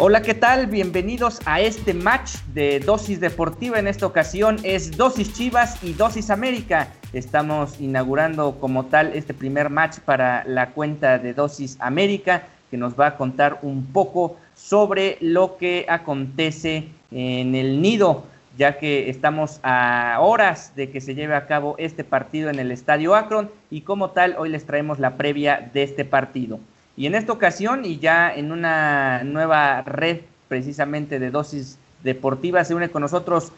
Hola, ¿qué tal? Bienvenidos a este match de Dosis Deportiva. En esta ocasión es Dosis Chivas y Dosis América. Estamos inaugurando como tal este primer match para la cuenta de Dosis América, que nos va a contar un poco sobre lo que acontece en el nido, ya que estamos a horas de que se lleve a cabo este partido en el Estadio Akron y como tal hoy les traemos la previa de este partido. Y en esta ocasión, y ya en una nueva red precisamente de dosis deportivas, se une con nosotros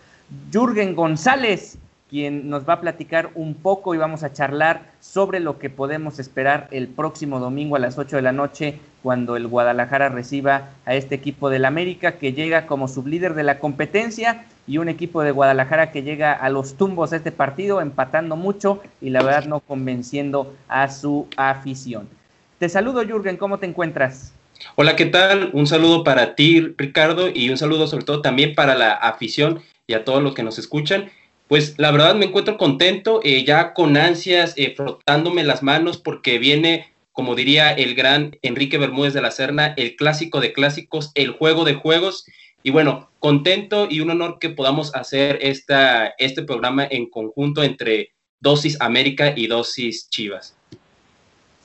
Jürgen González, quien nos va a platicar un poco y vamos a charlar sobre lo que podemos esperar el próximo domingo a las 8 de la noche cuando el Guadalajara reciba a este equipo del América que llega como sublíder de la competencia y un equipo de Guadalajara que llega a los tumbos de este partido empatando mucho y la verdad no convenciendo a su afición. Te saludo, Jürgen, ¿cómo te encuentras? Hola, ¿qué tal? Un saludo para ti, Ricardo, y un saludo sobre todo también para la afición y a todos los que nos escuchan. Pues la verdad me encuentro contento, eh, ya con ansias, eh, frotándome las manos porque viene, como diría el gran Enrique Bermúdez de la Serna, el clásico de clásicos, el juego de juegos. Y bueno, contento y un honor que podamos hacer esta, este programa en conjunto entre Dosis América y Dosis Chivas.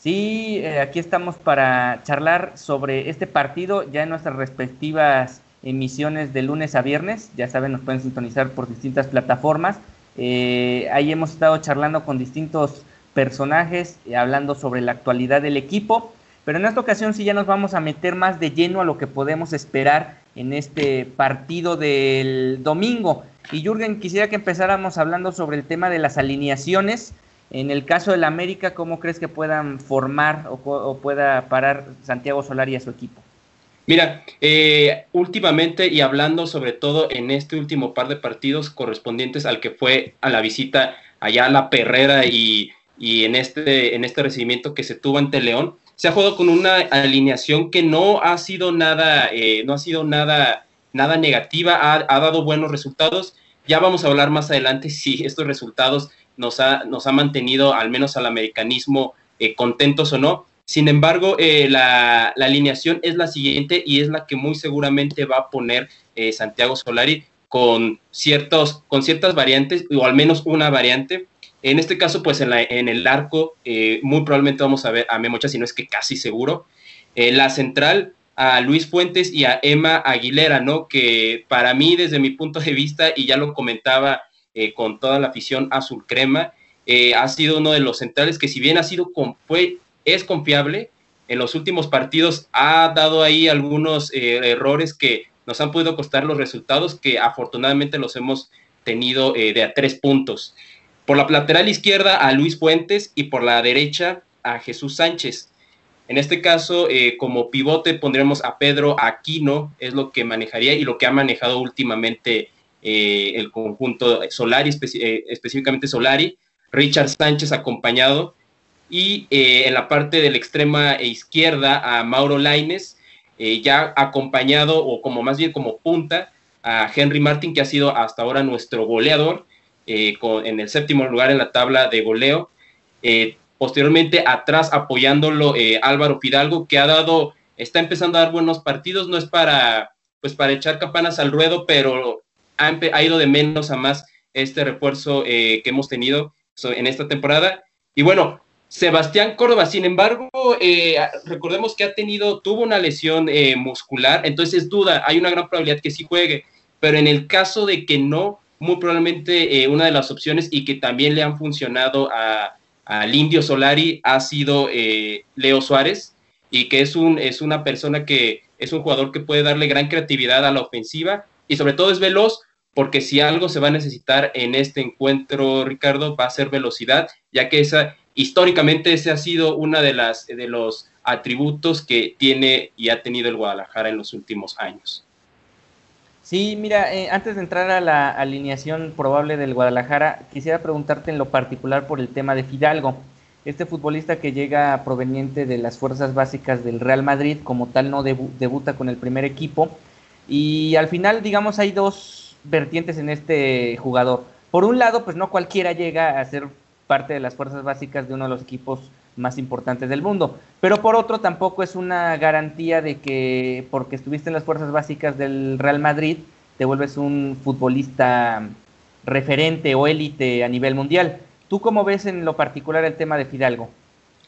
Sí, eh, aquí estamos para charlar sobre este partido ya en nuestras respectivas emisiones de lunes a viernes. Ya saben, nos pueden sintonizar por distintas plataformas. Eh, ahí hemos estado charlando con distintos personajes, eh, hablando sobre la actualidad del equipo. Pero en esta ocasión sí ya nos vamos a meter más de lleno a lo que podemos esperar en este partido del domingo. Y Jürgen, quisiera que empezáramos hablando sobre el tema de las alineaciones en el caso del América, ¿cómo crees que puedan formar o, pueda parar Santiago Solari a su equipo? Mira, eh, últimamente y hablando sobre todo en este último par de partidos correspondientes al que fue a la visita allá a la Perrera y, en, este, en este recibimiento que se tuvo ante León, se ha jugado con una alineación que no ha sido nada, eh, no ha sido nada, nada negativa, ha, dado buenos resultados. Ya vamos a hablar más adelante si estos resultados nos ha, nos ha mantenido, al menos al americanismo, eh, contentos o no. Sin embargo, eh, la, alineación es la siguiente y es la que muy seguramente va a poner eh, Santiago Solari con, ciertos, con ciertas variantes, o al menos una variante. En este caso, pues en, la, en el arco, muy probablemente vamos a ver a Memocha, si no es que casi seguro. la central, a Luis Fuentes y a Emma Aguilera, ¿no? Que para mí, desde mi punto de vista, y ya lo comentaba eh, con toda la afición azul crema. Eh, ha sido uno de los centrales que si bien ha sido fue, es confiable, en los últimos partidos ha dado ahí algunos eh, errores que nos han podido costar los resultados que afortunadamente los hemos tenido de a tres puntos. Por la lateral izquierda a Luis Fuentes y por la derecha a Jesús Sánchez. En este caso, como pivote pondremos a Pedro Aquino, es lo que manejaría y lo que ha manejado últimamente eh, el conjunto Solari, eh, específicamente Solari, Richard Sánchez acompañado, y eh, en la parte de la extrema izquierda a Mauro Laines, ya acompañado o como más bien como punta a Henry Martin, que ha sido hasta ahora nuestro goleador, en el séptimo lugar en la tabla de goleo. posteriormente atrás apoyándolo Álvaro Fidalgo, que ha dado, está empezando a dar buenos partidos, no es para pues para echar campanas al ruedo, pero ha, ido de menos a más este refuerzo eh, que hemos tenido en esta temporada. Y bueno, Sebastián Córdoba, sin embargo, eh, recordemos que ha tenido, tuvo una lesión eh, muscular, entonces es duda, hay una gran probabilidad que sí juegue, pero en el caso de que no, muy probablemente eh, una de las opciones y que también le han funcionado al Indio Solari ha sido eh, Leo Suárez y que es, un, es una persona que es un jugador que puede darle gran creatividad a la ofensiva y sobre todo es veloz porque si algo se va a necesitar en este encuentro, Ricardo, va a ser velocidad, ya que esa históricamente ese ha sido uno de de los atributos que tiene y ha tenido el Guadalajara en los últimos años. Sí, mira, eh, antes de entrar a la alineación probable del Guadalajara, quisiera preguntarte en lo particular por el tema de Fidalgo. Este futbolista que llega proveniente de las fuerzas básicas del Real Madrid, como tal no debuta con el primer equipo. Y al final, digamos, hay dos vertientes en este jugador. Por un lado, pues no cualquiera llega a ser parte de las fuerzas básicas de uno de los equipos más importantes del mundo. Pero por otro, tampoco es una garantía de que porque estuviste en las fuerzas básicas del Real Madrid, te vuelves un futbolista referente o élite a nivel mundial. ¿Tú cómo ves en lo particular el tema de Fidalgo?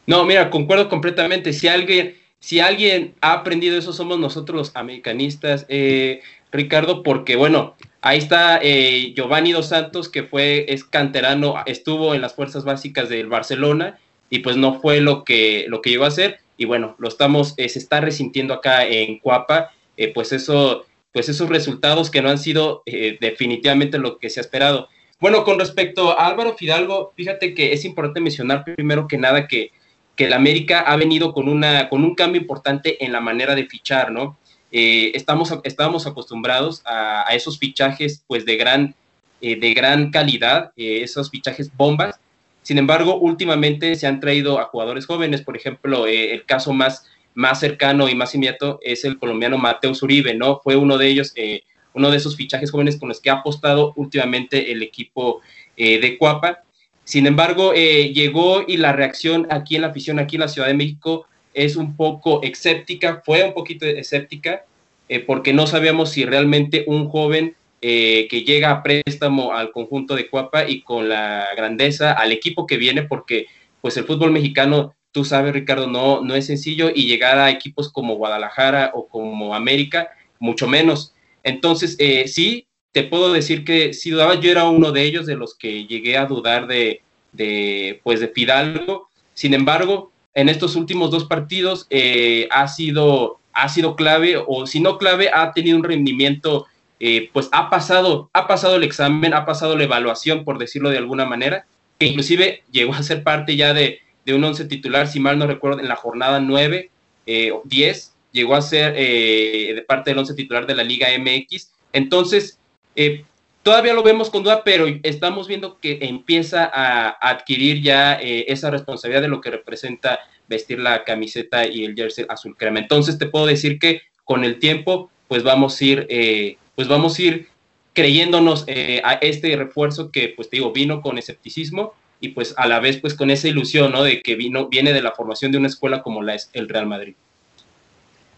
No, mira, concuerdo completamente. Si alguien, si alguien ha aprendido eso, somos nosotros los americanistas, eh, Ricardo, porque bueno, ahí está eh, Giovanni Dos Santos, que fue, es canterano, estuvo en las fuerzas básicas del Barcelona y pues no fue lo que, lo que llegó a ser. Y bueno, lo estamos, eh, se está resintiendo acá en Cuapa, eh, pues eso, pues esos resultados que no han sido eh, definitivamente lo que se ha esperado. Bueno, con respecto a Álvaro Fidalgo, fíjate que es importante mencionar primero que nada que, que el América ha venido con, una, con un cambio importante en la manera de fichar, ¿no? Estamos, estábamos acostumbrados a, esos fichajes pues de gran, de gran calidad, esos fichajes bombas, sin embargo, últimamente se han traído a jugadores jóvenes, por ejemplo, eh, el caso más, más cercano y más inmediato es el colombiano Mateus Uribe, ¿no? Fue uno de ellos, eh, uno de esos fichajes jóvenes con los que ha apostado últimamente el equipo eh, de Cuapa. Sin embargo, llegó y la reacción aquí en la afición, aquí en la Ciudad de México, es un poco escéptica, fue un poquito escéptica, porque no sabíamos si realmente un joven eh, que llega a préstamo al conjunto de Cuapa y con la grandeza al equipo que viene, porque pues el fútbol mexicano, tú sabes Ricardo, no, no es sencillo y llegar a equipos como Guadalajara o como América, mucho menos. Entonces, eh, sí, te puedo decir que si dudaba, yo era uno de ellos, de los que llegué a dudar de, de pues de Fidalgo. Sin embargo, en estos últimos dos partidos eh, ha, sido, ha sido clave, o si no clave, ha tenido un rendimiento eh, pues ha pasado, ha pasado el examen, ha pasado la evaluación, por decirlo de alguna manera, que inclusive llegó a ser parte ya de, un once titular, si mal no recuerdo, en la jornada 9 eh, o 10, llegó a ser eh, de parte del once titular de la Liga MX. Entonces, todavía lo vemos con duda, pero estamos viendo que empieza a, adquirir ya esa responsabilidad de lo que representa vestir la camiseta y el jersey azul crema. Entonces, te puedo decir que con el tiempo, pues vamos a ir pues vamos a ir creyéndonos eh, a este refuerzo que, pues te digo, vino con escepticismo y pues a la vez pues con esa ilusión, ¿no? De que vino, viene de la formación de una escuela como la es el Real Madrid.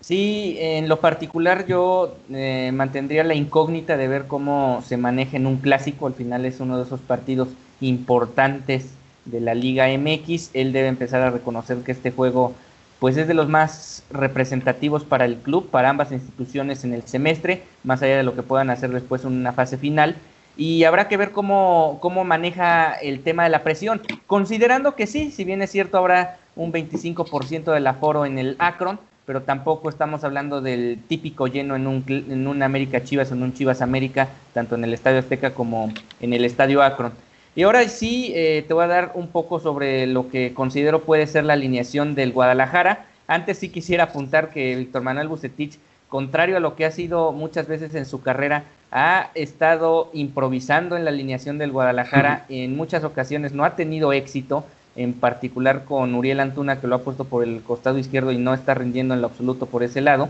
Sí, en lo particular yo eh, mantendría la incógnita de ver cómo se maneja en un clásico, al final es uno de esos partidos importantes de la Liga MX, él debe empezar a reconocer que este juego pues es de los más representativos para el club, para ambas instituciones en el semestre, más allá de lo que puedan hacer después en una fase final. Y habrá que ver cómo, cómo maneja el tema de la presión, considerando que sí, si bien es cierto, habrá un 25% del aforo en el Akron, pero tampoco estamos hablando del típico lleno en un, en un América Chivas o en un Chivas América, tanto en el Estadio Azteca como en el Estadio Akron. Y ahora sí, eh, te voy a dar un poco sobre lo que considero puede ser la alineación del Guadalajara. Antes sí quisiera apuntar que Víctor Manuel Bucetich, contrario a lo que ha sido muchas veces en su carrera, ha estado improvisando en la alineación del Guadalajara. En muchas ocasiones no ha tenido éxito, en particular con Uriel Antuna, que lo ha puesto por el costado izquierdo y no está rindiendo en lo absoluto por ese lado.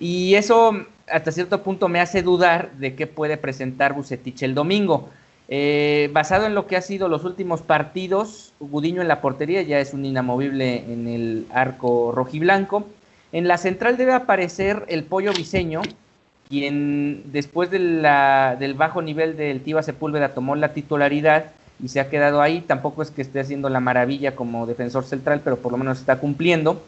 Y eso hasta cierto punto me hace dudar de qué puede presentar Bucetich el domingo. Eh, basado en lo que ha sido los últimos partidos, Gudiño en la portería ya es un inamovible en el arco rojiblanco. En la central debe aparecer el Pollo Viseño, quien después del bajo nivel del Tiva Sepúlveda tomó la titularidad y se ha quedado ahí. Tampoco es que esté haciendo la maravilla como defensor central, pero por lo menos está cumpliendo.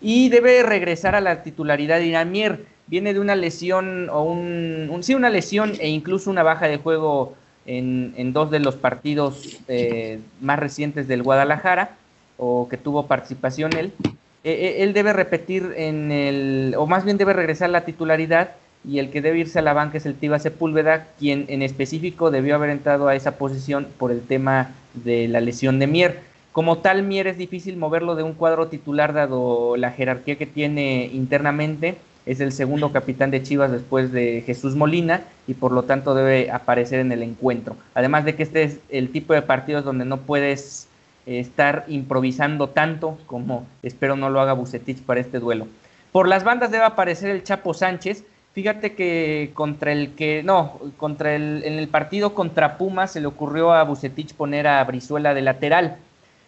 Y debe regresar a la titularidad de Iramier. Viene de una lesión o un, sí, una lesión e incluso una baja de juego en, dos de los partidos eh, más recientes del Guadalajara, o que tuvo participación él. E, e, él debe repetir en el, o más bien debe regresar a la titularidad, y el que debe irse a la banca es el Tiva Sepúlveda, quien en específico debió haber entrado a esa posición por el tema de la lesión de Mier. Como tal, Mier es difícil moverlo de un cuadro titular dado la jerarquía que tiene internamente es el segundo capitán de Chivas después de Jesús Molina y por lo tanto debe aparecer en el encuentro. Además de que este es el tipo de partidos donde no puedes estar improvisando tanto como espero no lo haga Bucetich para este duelo. Por las bandas debe aparecer el Chapo Sánchez. Fíjate que contra el que, no, contra el, en el partido contra Pumas se le ocurrió a Bucetich poner a Brizuela de lateral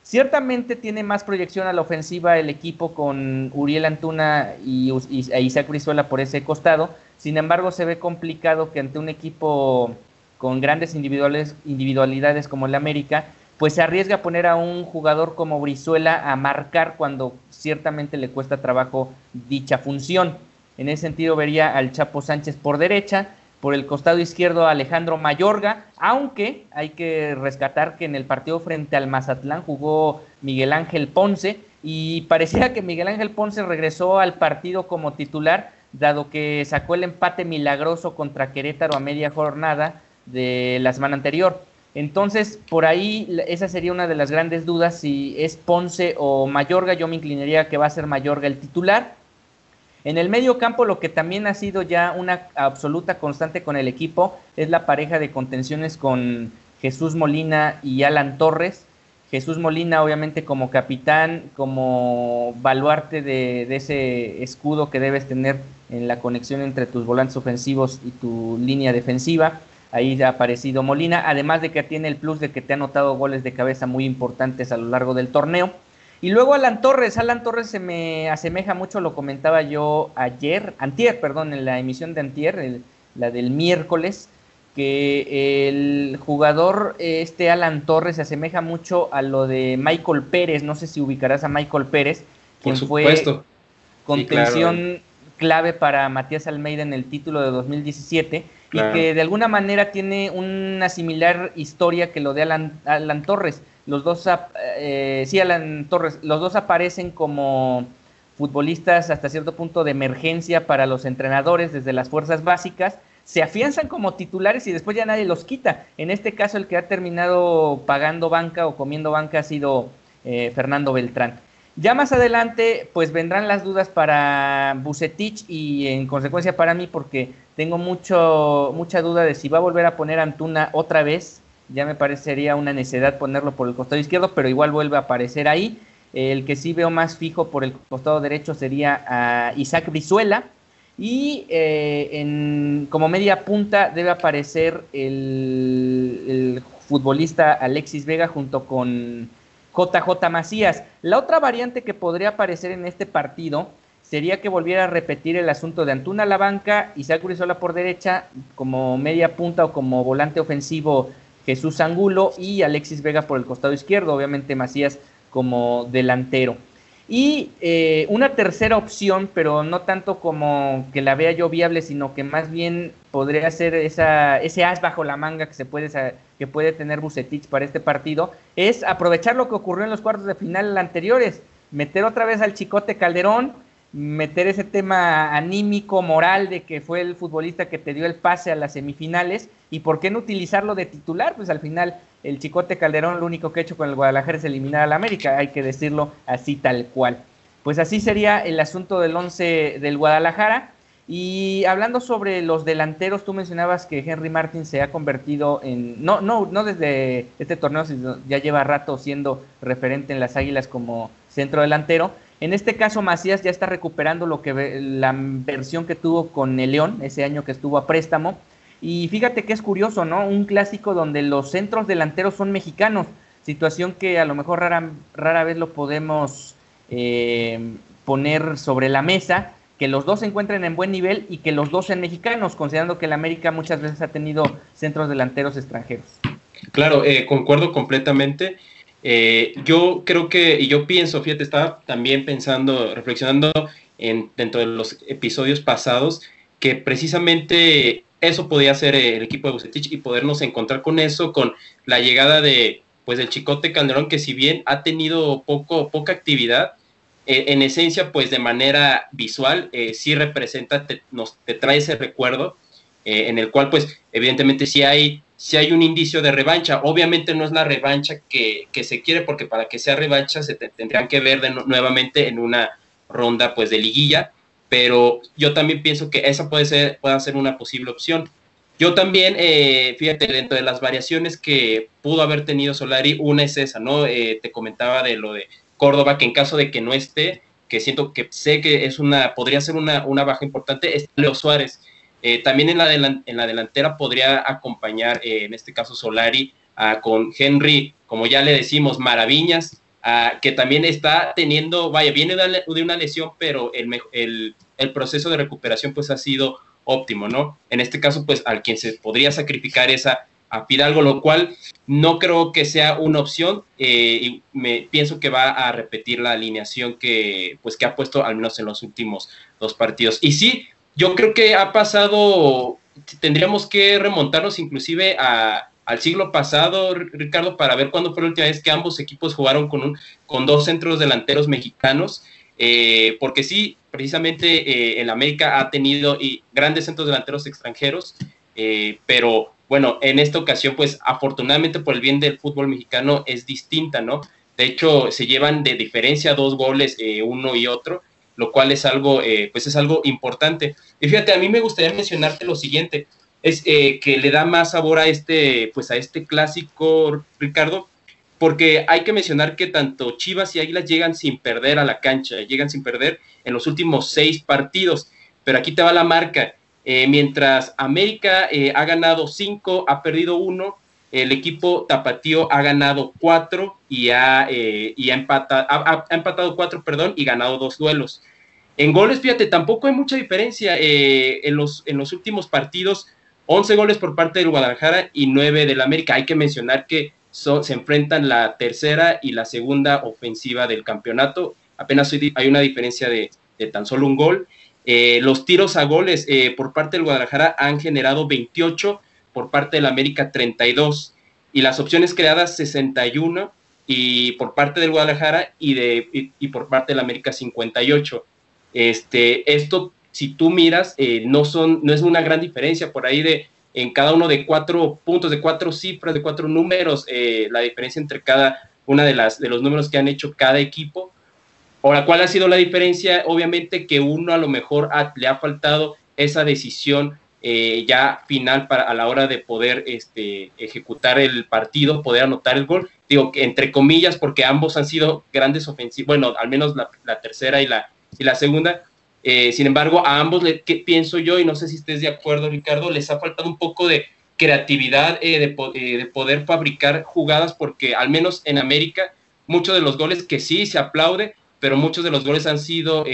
Ciertamente tiene más proyección a la ofensiva el equipo con Uriel Antuna y, e Isaac Brizuela por ese costado. Sin embargo, se ve complicado que ante un equipo con grandes individualidades como el América, pues se arriesga a poner a un jugador como Brizuela a marcar cuando ciertamente le cuesta trabajo dicha función. En ese sentido vería al Chapo Sánchez por derecha, por el costado izquierdo Alejandro Mayorga, aunque hay que rescatar que en el partido frente al Mazatlán jugó Miguel Ángel Ponce y parecía que Miguel Ángel Ponce regresó al partido como titular, dado que sacó el empate milagroso contra Querétaro a media jornada de la semana anterior. Entonces, por ahí, esa sería una de las grandes dudas, si es Ponce o Mayorga, yo me inclinaría que va a ser Mayorga el titular, en el medio campo, lo que también ha sido ya una absoluta constante con el equipo es la pareja de contenciones con Jesús Molina y Alan Torres. Jesús Molina, obviamente, como capitán, como baluarte de, ese escudo que debes tener en la conexión entre tus volantes ofensivos y tu línea defensiva. Ahí ha aparecido Molina, además de que tiene el plus de que te ha anotado goles de cabeza muy importantes a lo largo del torneo. Y luego Alan Torres, Alan Torres se me asemeja mucho, lo comentaba yo ayer, antier, perdón, en la emisión de antier, la del miércoles, que el jugador este Alan Torres se asemeja mucho a lo de Michael Pérez, no sé si ubicarás a Michael Pérez, quien Por fue contención clave para Matías Almeida en el título de 2017 y que de alguna manera tiene una similar historia que lo de Alan, Alan Torres los dos, eh, sí, Alan Torres, los dos aparecen como futbolistas hasta cierto punto de emergencia para los entrenadores desde las fuerzas básicas, se afianzan como titulares y después ya nadie los quita. En este caso el que ha terminado pagando banca o comiendo banca ha sido eh, Fernando Beltrán. Ya más adelante, pues vendrán las dudas para Bucetich y en consecuencia para mí, porque tengo mucho, mucha duda de si va a volver a poner Antuna otra vez ya me parecería una necedad ponerlo por el costado izquierdo, pero igual vuelve a aparecer ahí. El que sí veo más fijo por el costado derecho sería a Isaac Brizuela. Y eh, en, como media punta debe aparecer el, futbolista Alexis Vega junto con JJ Macías. La otra variante que podría aparecer en este partido sería que volviera a repetir el asunto de Antuna a la banca, Isaac Brizuela por derecha como media punta o como volante ofensivo Jesús Angulo y Alexis Vega por el costado izquierdo, obviamente Macías como delantero. Y eh, una tercera opción, pero no tanto como que la vea yo viable, sino que más bien podría ser esa, ese as bajo la manga que, se puede, que puede tener Bucetich para este partido, es aprovechar lo que ocurrió en los cuartos de final anteriores, meter otra vez al Chicote Calderón, meter ese tema anímico, moral de que fue el futbolista que te dio el pase a las semifinales y por qué no utilizarlo de titular, pues al final el Chicote Calderón lo único que ha hecho con el Guadalajara es eliminar al América, hay que decirlo así tal cual. Pues así sería el asunto del 11 del Guadalajara. Y hablando sobre los delanteros, tú mencionabas que Henry Martin se ha convertido en, no, no, no desde este torneo, sino ya lleva rato siendo referente en las Águilas como centro delantero, en este caso, Macías ya está recuperando lo que la versión que tuvo con el León ese año que estuvo a préstamo. Y fíjate que es curioso, ¿no? Un clásico donde los centros delanteros son mexicanos, situación que a lo mejor rara, rara vez lo podemos eh, poner sobre la mesa, que los dos se encuentren en buen nivel y que los dos sean mexicanos, considerando que el América muchas veces ha tenido centros delanteros extranjeros. Claro, eh, concuerdo completamente. Eh, yo creo que, y yo pienso, fíjate, estaba también pensando, reflexionando en, dentro de los episodios pasados, que precisamente eso podía ser el equipo de Bucetich y podernos encontrar con eso, con la llegada de pues del Chicote Calderón, que si bien ha tenido poco, poca actividad, eh, en esencia, pues de manera visual, eh, sí representa, te, nos, te trae ese recuerdo, eh, en el cual, pues, evidentemente sí hay, sí hay un indicio de revancha. Obviamente no es la revancha que, que se quiere, porque para que sea revancha se tendrían que ver nuevamente en una ronda, pues, de liguilla, pero yo también pienso que esa puede ser, puede ser una posible opción. Yo también, eh, fíjate, dentro de las variaciones que pudo haber tenido Solari, una es esa, ¿no? Eh, te comentaba de lo de Córdoba, que en caso de que no esté, que siento que sé que es una, podría ser una, una baja importante, es Leo Suárez. Eh, también en la, en la delantera podría acompañar, en este caso Solari, con Henry, como ya le decimos, Maraviñas, que también está teniendo, vaya, viene de una lesión, pero el, el, el proceso de recuperación pues ha sido óptimo, ¿no? En este caso, pues al quien se podría sacrificar es a, Fidalgo, lo cual no creo que sea una opción eh, y me pienso que va a repetir la alineación que, pues, que ha puesto al menos en los últimos dos partidos. Y sí, yo creo que ha pasado, tendríamos que remontarnos inclusive al siglo pasado, Ricardo, para ver cuándo fue la última vez que ambos equipos jugaron con, un, con dos centros delanteros mexicanos. Eh, porque sí, precisamente el eh, América ha tenido y grandes centros delanteros extranjeros, eh, pero bueno, en esta ocasión, pues afortunadamente por el bien del fútbol mexicano es distinta, ¿no? De hecho, se llevan de diferencia dos goles uno y otro, lo cual es algo, pues es algo importante. Y fíjate, a mí me gustaría mencionarte lo siguiente, es que le da más sabor a este, pues a este clásico, Ricardo, porque hay que mencionar que tanto Chivas y Águilas llegan sin perder a la cancha, llegan sin perder en los últimos seis partidos, pero aquí te va la marca. Eh, mientras América eh, ha ganado cinco, ha perdido uno, el equipo Tapatío ha ganado cuatro y ha, eh, y ha, empatado cuatro, perdón, y ganado dos duelos. En goles, fíjate, tampoco hay mucha diferencia. en, los, en los últimos partidos, 11 goles por parte del Guadalajara y 9 del América. Hay que mencionar que se enfrentan la tercera y la segunda ofensiva del campeonato. Apenas hay una diferencia de, tan solo un gol. Eh, los tiros a goles eh, por parte del Guadalajara han generado 28, por parte del América 32, y las opciones creadas 61, y por parte del Guadalajara y, de, y, por parte del América 58. Este, esto, si tú miras, eh, no, son, no es una gran diferencia, por ahí de en cada uno de cuatro puntos, de cuatro cifras, de cuatro números, eh, la diferencia entre cada una de, las, de los números que han hecho cada equipo. Ahora, ¿cuál ha sido la diferencia? Obviamente que uno a lo mejor le ha faltado esa decisión eh, ya final para a la hora de poder este, ejecutar el partido, poder anotar el gol. Digo que entre comillas, porque ambos han sido grandes ofensivos, bueno, al menos la, la tercera y la, y la segunda, eh, sin embargo, a ambos, le, que pienso yo, y no sé si estés de acuerdo, Ricardo, les ha faltado un poco de creatividad eh, eh, de, poder fabricar jugadas, porque al menos en América, muchos de los goles que sí se aplaude, pero muchos de los goles han sido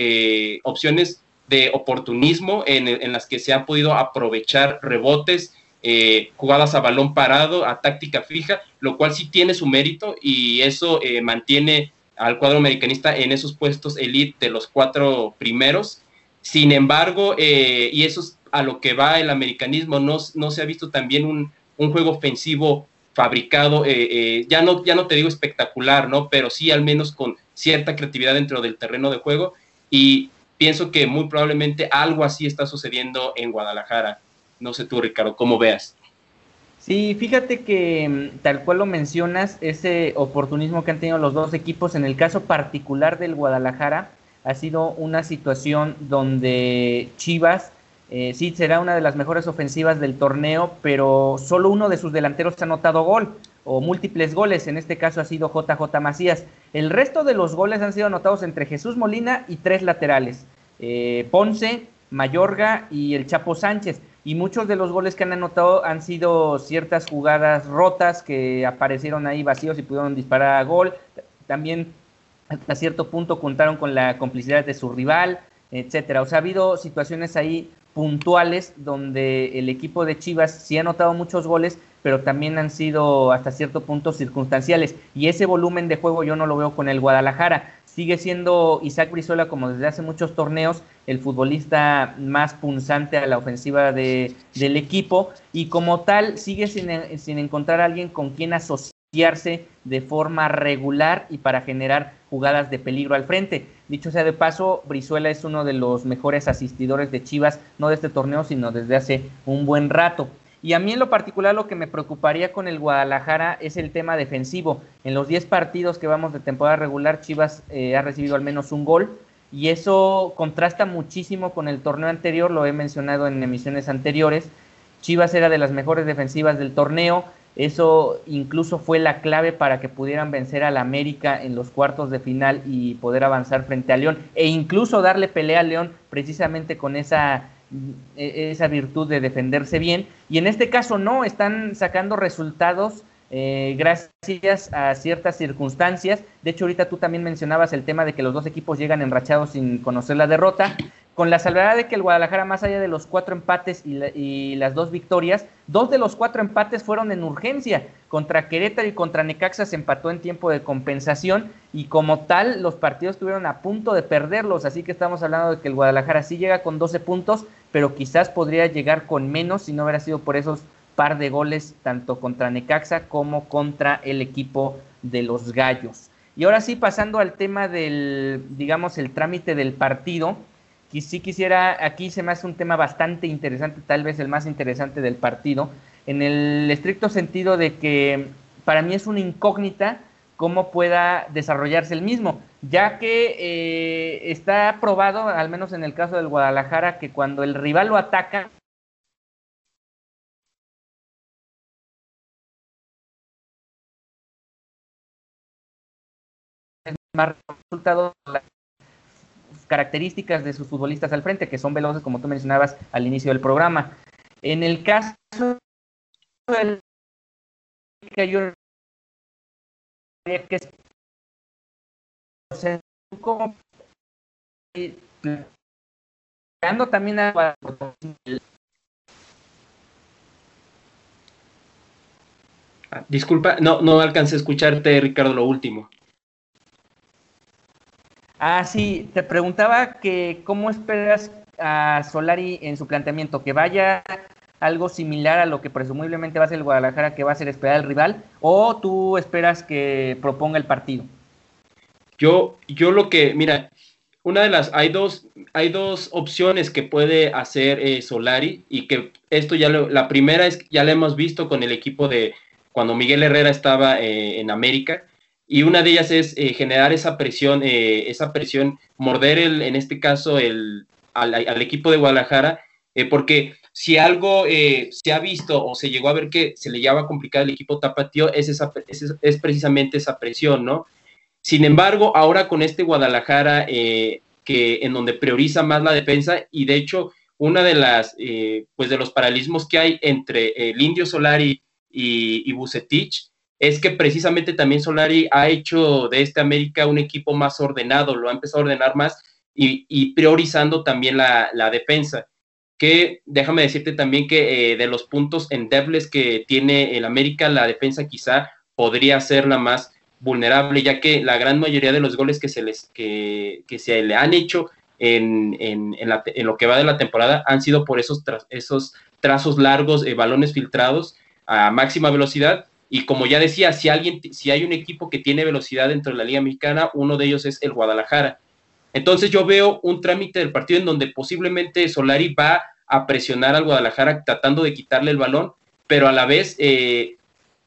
opciones de oportunismo en, las que se han podido aprovechar rebotes, jugadas a balón parado, a táctica fija, lo cual sí tiene su mérito y eso mantiene al cuadro americanista en esos puestos elite de los cuatro primeros. Sin embargo, eh, y eso es a lo que va el americanismo, no, no se ha visto también un, juego ofensivo fabricado, eh, eh, ya, no, ya no te digo espectacular, ¿no? Pero sí al menos con cierta creatividad dentro del terreno de juego y pienso que muy probablemente algo así está sucediendo en Guadalajara. No sé tú, Ricardo, ¿cómo veas? Sí, fíjate que mm, tal cual lo mencionas, ese oportunismo que han tenido los dos equipos, en el caso particular del Guadalajara, ha sido una situación donde Chivas eh, sí será una de las mejores ofensivas del torneo, pero solo uno de sus delanteros ha anotado gol o múltiples goles, en este caso ha sido JJ Macías. El resto de los goles han sido anotados entre Jesús Molina y tres laterales, eh, Ponce, Mayorga y el Chapo Sánchez y muchos de los goles que han anotado han sido ciertas jugadas rotas que aparecieron ahí vacíos y pudieron disparar a gol. También hasta cierto punto contaron con la complicidad de su rival, etcétera. O sea, ha habido situaciones ahí puntuales donde el equipo de Chivas sí ha anotado muchos goles, pero también han sido hasta cierto punto circunstanciales. Y ese volumen de juego yo no lo veo con el Guadalajara. Sigue siendo Isaac Brizuela, como desde hace muchos torneos, el futbolista más punzante a la ofensiva de, del equipo y como tal sigue sin, sin encontrar a alguien con quien asociarse de forma regular y para generar jugadas de peligro al frente. Dicho sea de paso, Brizuela es uno de los mejores asistidores de Chivas, no de este torneo, sino desde hace un buen rato. Y a mí en lo particular lo que me preocuparía con el Guadalajara es el tema defensivo. En los 10 partidos que vamos de temporada regular, Chivas eh, ha recibido al menos un gol y eso contrasta muchísimo con el torneo anterior, lo he mencionado en emisiones anteriores. Chivas era de las mejores defensivas del torneo, eso incluso fue la clave para que pudieran vencer al América en los cuartos de final y poder avanzar frente a León e incluso darle pelea a León precisamente con esa esa virtud de defenderse bien. Y en este caso no, están sacando resultados eh, gracias a ciertas circunstancias. De hecho, ahorita tú también mencionabas el tema de que los dos equipos llegan enrachados sin conocer la derrota con la salvedad de que el Guadalajara, más allá de los cuatro empates y, las dos victorias, dos de los cuatro empates fueron en urgencia. Contra Querétaro y contra Necaxa se empató en tiempo de compensación y como tal los partidos estuvieron a punto de perderlos. Así que estamos hablando de que el Guadalajara sí llega con 12 puntos, pero quizás podría llegar con menos si no hubiera sido por esos par de goles tanto contra Necaxa como contra el equipo de los Gallos. Y ahora sí, pasando al tema del, digamos, el trámite del partido sí quisiera, aquí se me hace un tema bastante interesante, tal vez el más interesante del partido, en el estricto sentido de que para mí es una incógnita cómo pueda desarrollarse el mismo, ya que eh, está probado, al menos en el caso del Guadalajara, que cuando el rival lo ataca, es más resultado características de sus futbolistas al frente, que son veloces, como tú mencionabas al inicio del programa. En el caso del que como también a Disculpa, no, no alcancé a escucharte, Ricardo, lo último. Ah, sí, te preguntaba que cómo esperas a Solari en su planteamiento, que vaya algo similar a lo que presumiblemente va a ser el Guadalajara, que va a ser esperar al rival, o tú esperas que proponga el partido. Yo, yo lo que, mira, una de las, hay dos, hay dos opciones que puede hacer eh, Solari y que esto ya lo, la primera es, ya la hemos visto con el equipo de cuando Miguel Herrera estaba eh, en América, y una de ellas es eh, generar esa presión, eh, esa presión, morder el, en este caso el, al, equipo de Guadalajara, porque si algo se ha visto o se llegó a ver que se le lleva complicado al equipo tapatío, es, esa, es, precisamente esa presión, ¿no? Sin embargo, ahora con este Guadalajara, que en donde prioriza más la defensa, y de hecho, una de las, pues de los paralismos que hay entre el Indio Solari y, y Bucetich, es que precisamente también Solari ha hecho de este América un equipo más ordenado, lo ha empezado a ordenar más y, priorizando también la, defensa. Que déjame decirte también que eh, de los puntos endebles que tiene el América, la defensa quizá podría ser la más vulnerable, ya que la gran mayoría de los goles que se, les, que, se le han hecho en, en, lo que va de la temporada han sido por esos, esos trazos largos, eh, balones filtrados a máxima velocidad y como ya decía, si alguien, si hay un equipo que tiene velocidad dentro de la Liga Mexicana, uno de ellos es el Guadalajara. Entonces yo veo un trámite del partido en donde posiblemente Solari va a presionar al Guadalajara tratando de quitarle el balón, pero a la vez, eh,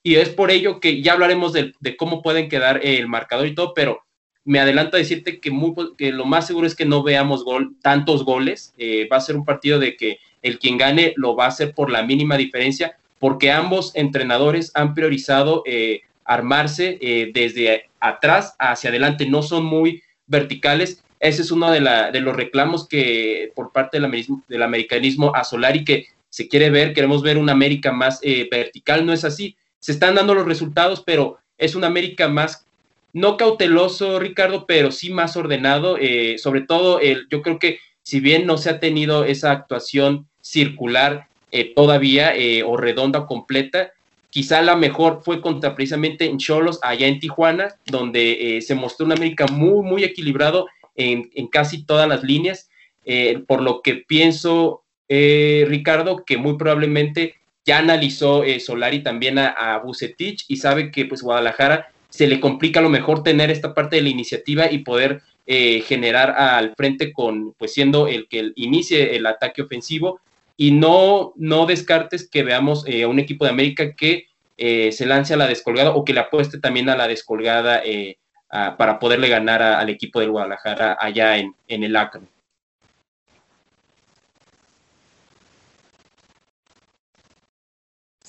y es por ello que ya hablaremos de, cómo pueden quedar el marcador y todo, pero me adelanto a decirte que, muy, que lo más seguro es que no veamos tantos goles, eh, va a ser un partido de que el quien gane lo va a hacer por la mínima diferencia, porque ambos entrenadores han priorizado eh, armarse eh, desde atrás hacia adelante, no son muy verticales. Ese es uno de, los reclamos que por parte del, americanismo a Solari que se quiere ver, queremos ver una América más eh, vertical, no es así. Se están dando los resultados, pero es una América más, no cauteloso, Ricardo, pero sí más ordenado. sobre todo, el, yo creo que si bien no se ha tenido esa actuación circular eh, todavía eh, o redonda completa. Quizá la mejor fue contra precisamente en Cholos, allá en Tijuana, donde eh, se mostró un América muy, muy equilibrado en, casi todas las líneas, eh, por lo que pienso, eh, Ricardo, que muy probablemente ya analizó Solari también a, a Bucetich y sabe que pues Guadalajara se le complica a lo mejor tener esta parte de la iniciativa y poder generar al frente con, pues siendo el que inicie el ataque ofensivo. Y no, no descartes que veamos eh, a un equipo de América que eh, se lance a la descolgada o que le apueste también a la descolgada eh, para poderle ganar al equipo del Guadalajara allá en, en el Acre.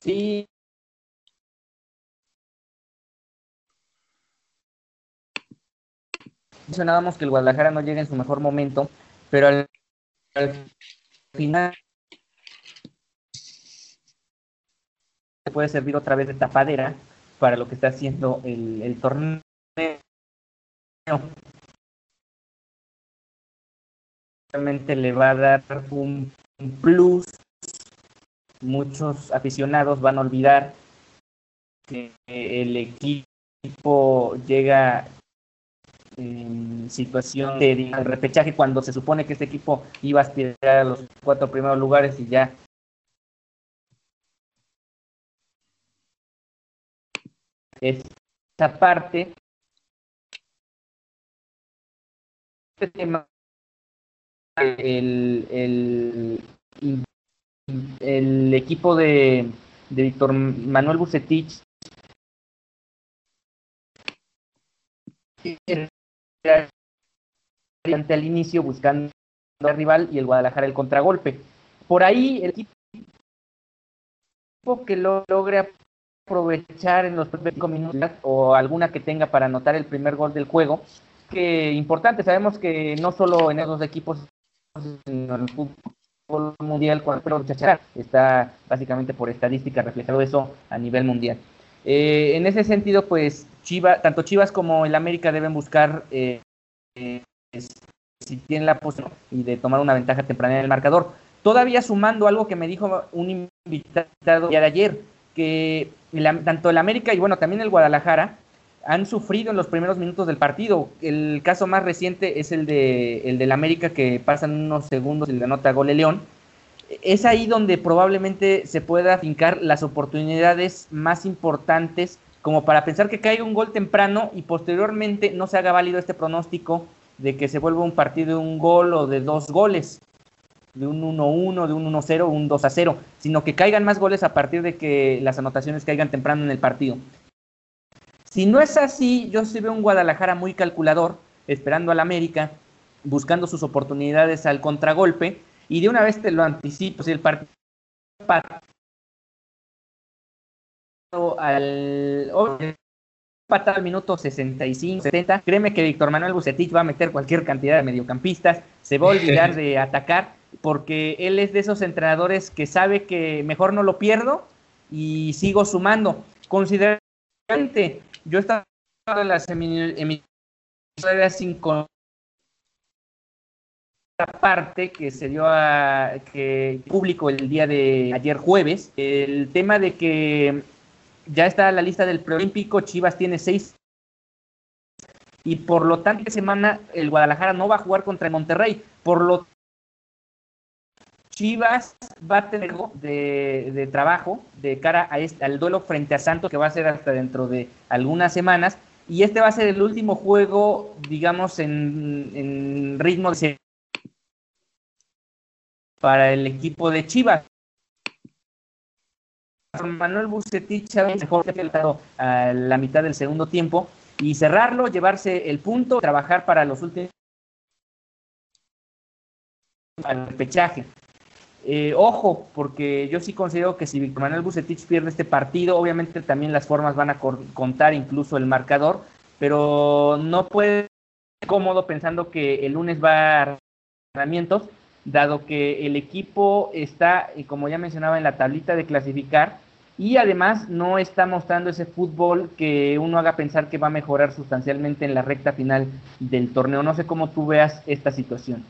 Sí. Mencionábamos que el Guadalajara no llega en su mejor momento, pero al final puede servir otra vez de tapadera para lo que está haciendo el, torneo. Realmente le va a dar un, plus. Muchos aficionados van a olvidar que el equipo llega en situación de repechaje cuando se supone que este equipo iba a aspirar a los cuatro primeros lugares y ya esta parte el, el, el equipo de, de Víctor Manuel Bucetich al inicio buscando al rival y el Guadalajara el contragolpe. Por ahí el equipo que lo logre aprovechar en los primeros minutos o alguna que tenga para anotar el primer gol del juego. Que importante, sabemos que no solo en esos equipos, sino en el fútbol mundial, cuando está básicamente por estadística reflejado eso a nivel mundial. Eh, en ese sentido, pues Chivas, tanto Chivas como el América deben buscar eh, si tienen la posibilidad y de tomar una ventaja temprana en el marcador. Todavía sumando algo que me dijo un invitado de ayer, que tanto el América y bueno, también el Guadalajara han sufrido en los primeros minutos del partido. El caso más reciente es el de el del América que pasan unos segundos y le anota gol el León. Es ahí donde probablemente se pueda fincar las oportunidades más importantes como para pensar que caiga un gol temprano y posteriormente no se haga válido este pronóstico de que se vuelva un partido de un gol o de dos goles de un 1-1, de un 1-0, un 2-0, sino que caigan más goles a partir de que las anotaciones caigan temprano en el partido. Si no es así, yo sí veo un Guadalajara muy calculador, esperando al América, buscando sus oportunidades al contragolpe, y de una vez te lo anticipo, si el partido al al minuto 65, 70. Créeme que Víctor Manuel Bucetich va a meter cualquier cantidad de mediocampistas, se va a olvidar de atacar porque él es de esos entrenadores que sabe que mejor no lo pierdo y sigo sumando. Considerablemente, yo estaba en las emisiones sin parte que se dio a que público el día de ayer jueves, el tema de que ya está la lista del preolímpico, Chivas tiene seis y por lo tanto esta semana el Guadalajara no va a jugar contra el Monterrey, por lo Chivas va a tener de, de trabajo de cara a este, al duelo frente a Santos, que va a ser hasta dentro de algunas semanas. Y este va a ser el último juego, digamos, en, ritmo de para el equipo de Chivas. Manuel Bucetich mejor a la mitad del segundo tiempo y cerrarlo, llevarse el punto, trabajar para los últimos al pechaje. Eh, ojo, porque yo sí considero que si Víctor Manuel Bucetich pierde este partido, obviamente también las formas van a contar incluso el marcador, pero no puede ser cómodo pensando que el lunes va a entrenamientos, dado que el equipo está, como ya mencionaba, en la tablita de clasificar y además no está mostrando ese fútbol que uno haga pensar que va a mejorar sustancialmente en la recta final del torneo. No sé cómo tú veas esta situación.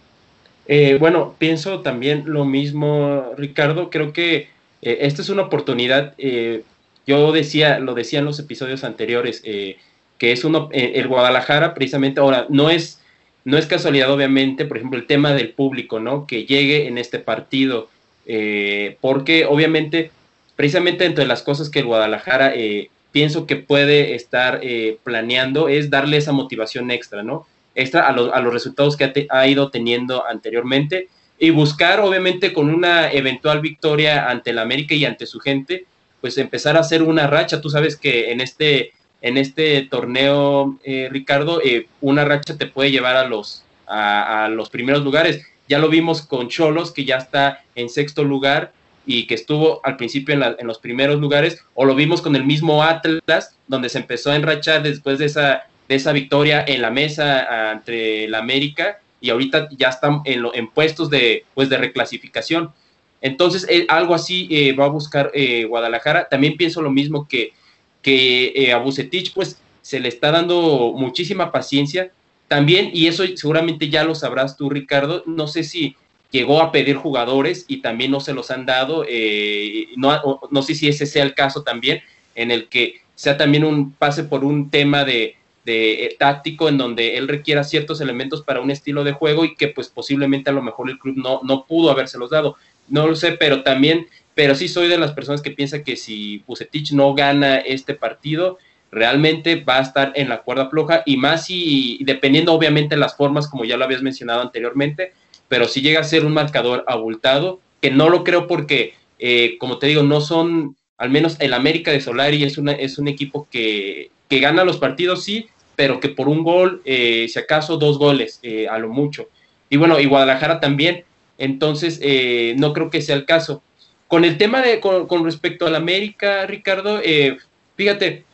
Eh, bueno, pienso también lo mismo, Ricardo. Creo que eh, esta es una oportunidad eh, yo decía, lo decía en los episodios anteriores, eh, que es uno, eh, el Guadalajara precisamente ahora, no es, no es casualidad obviamente, por ejemplo, el tema del público, ¿no? Que llegue en este partido, porque obviamente, precisamente entre las cosas que el Guadalajara pienso que puede estar planeando es darle esa motivación extra, ¿no? Extra a, a los resultados que ha, ha ido teniendo anteriormente y buscar, obviamente, con una eventual victoria ante el América y ante su gente, pues empezar a hacer una racha. Tú sabes que en este, en este torneo, eh, Ricardo, eh, una racha te puede llevar a los, a, los primeros lugares. Ya lo vimos con Cholos, que ya está en sexto lugar y que estuvo al principio en, en, los primeros lugares, o lo vimos con el mismo Atlas, donde se empezó a enrachar después de esa, de esa victoria en la mesa entre la América y ahorita ya están en, en puestos de, pues, de reclasificación. Entonces, eh, algo así eh, va a buscar eh, Guadalajara. También pienso lo mismo que, que a Bucetich, pues se le está dando muchísima paciencia. También, y eso seguramente ya lo sabrás tú, Ricardo, no sé si llegó a pedir jugadores y también no se los han dado. no, no sé si ese sea el caso también, en el que sea también un pase por un tema de, de, eh, táctico en donde él requiera ciertos elementos para un estilo de juego y que pues posiblemente a lo mejor el club no, no pudo habérselos dado. No lo sé, pero también, pero sí soy de las personas que piensa que si Bucetich no gana este partido, realmente va a estar en la cuerda floja y más y, dependiendo obviamente las formas, como ya lo habías mencionado anteriormente, pero si llega a ser un marcador abultado, que no lo creo porque, eh, como te digo, no son, al menos el América de Solari es, una, es un equipo que, que gana los partidos, sí, pero que por un gol, eh, si acaso dos goles, eh, a lo mucho. Y bueno, y Guadalajara también, entonces eh, no creo que sea el caso. Con el tema de, con, respecto al América, Ricardo, fíjate,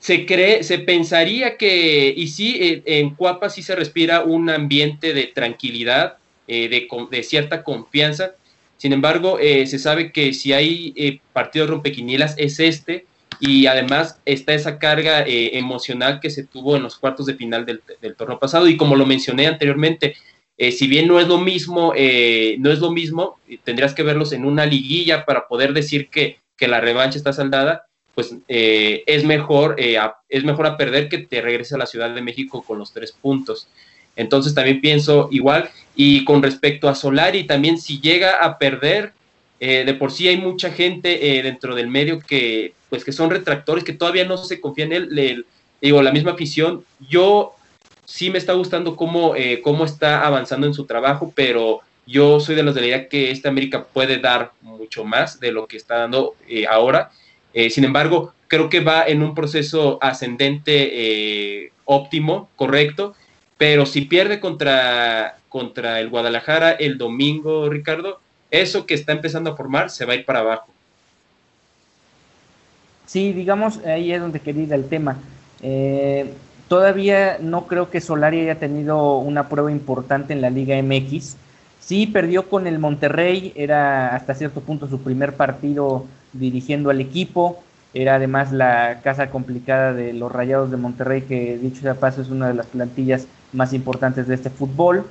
se cree, se pensaría que, y sí, en Cuapa sí se respira un ambiente de tranquilidad, de, de, cierta confianza. Sin embargo, se sabe que si hay partidos rompequinielas es este, y además está esa carga eh, emocional que se tuvo en los cuartos de final del, torneo pasado y como lo mencioné anteriormente, eh, si bien no es lo mismo, eh, no es lo mismo, tendrías que verlos en una liguilla para poder decir que, la revancha está saldada, pues es mejor, es mejor a perder que te regrese a la Ciudad de México con los tres puntos. Entonces también pienso igual. Y con respecto a Solari, también si llega a perder, de por sí hay mucha gente dentro del medio que pues que son retractores, que todavía no se confía en él, digo, la misma afición, yo sí me está gustando cómo, eh, cómo está avanzando en su trabajo, pero yo soy de los de la idea que esta América puede dar mucho más de lo que está dando eh, ahora. Eh, sin embargo, creo que va en un proceso ascendente óptimo, correcto, pero si pierde contra, contra el Guadalajara el domingo, Ricardo, eso que está empezando a formar se va a ir para abajo. Sí, digamos, ahí es donde quería ir el tema. Eh, todavía no creo que Solari haya tenido una prueba importante en la Liga MX. Sí, perdió con el Monterrey, era hasta cierto punto su primer partido dirigiendo al equipo. Era además la casa complicada de los Rayados de Monterrey, que dicho sea paso es una de las plantillas más importantes de este fútbol.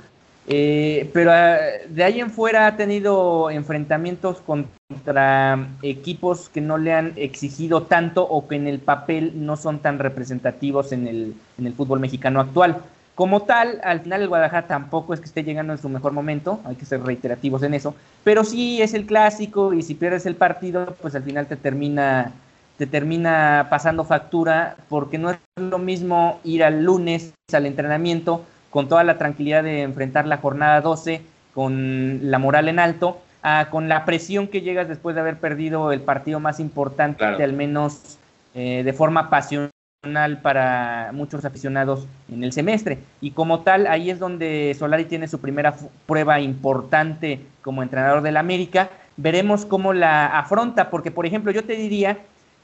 Eh, pero ah, de ahí en fuera ha tenido enfrentamientos contra equipos que no le han exigido tanto o que en el papel no son tan representativos en el, en el fútbol mexicano actual. Como tal, al final el Guadalajara tampoco es que esté llegando en su mejor momento, hay que ser reiterativos en eso, pero sí es el clásico y si pierdes el partido, pues al final te termina, te termina pasando factura porque no es lo mismo ir al lunes al entrenamiento con toda la tranquilidad de enfrentar la jornada 12, con la moral en alto, con la presión que llegas después de haber perdido el partido más importante, al menos eh, de forma pasional para muchos aficionados en el semestre. Y como tal, ahí es donde Solari tiene su primera prueba importante como entrenador del América. Veremos cómo la afronta, porque por ejemplo yo te diría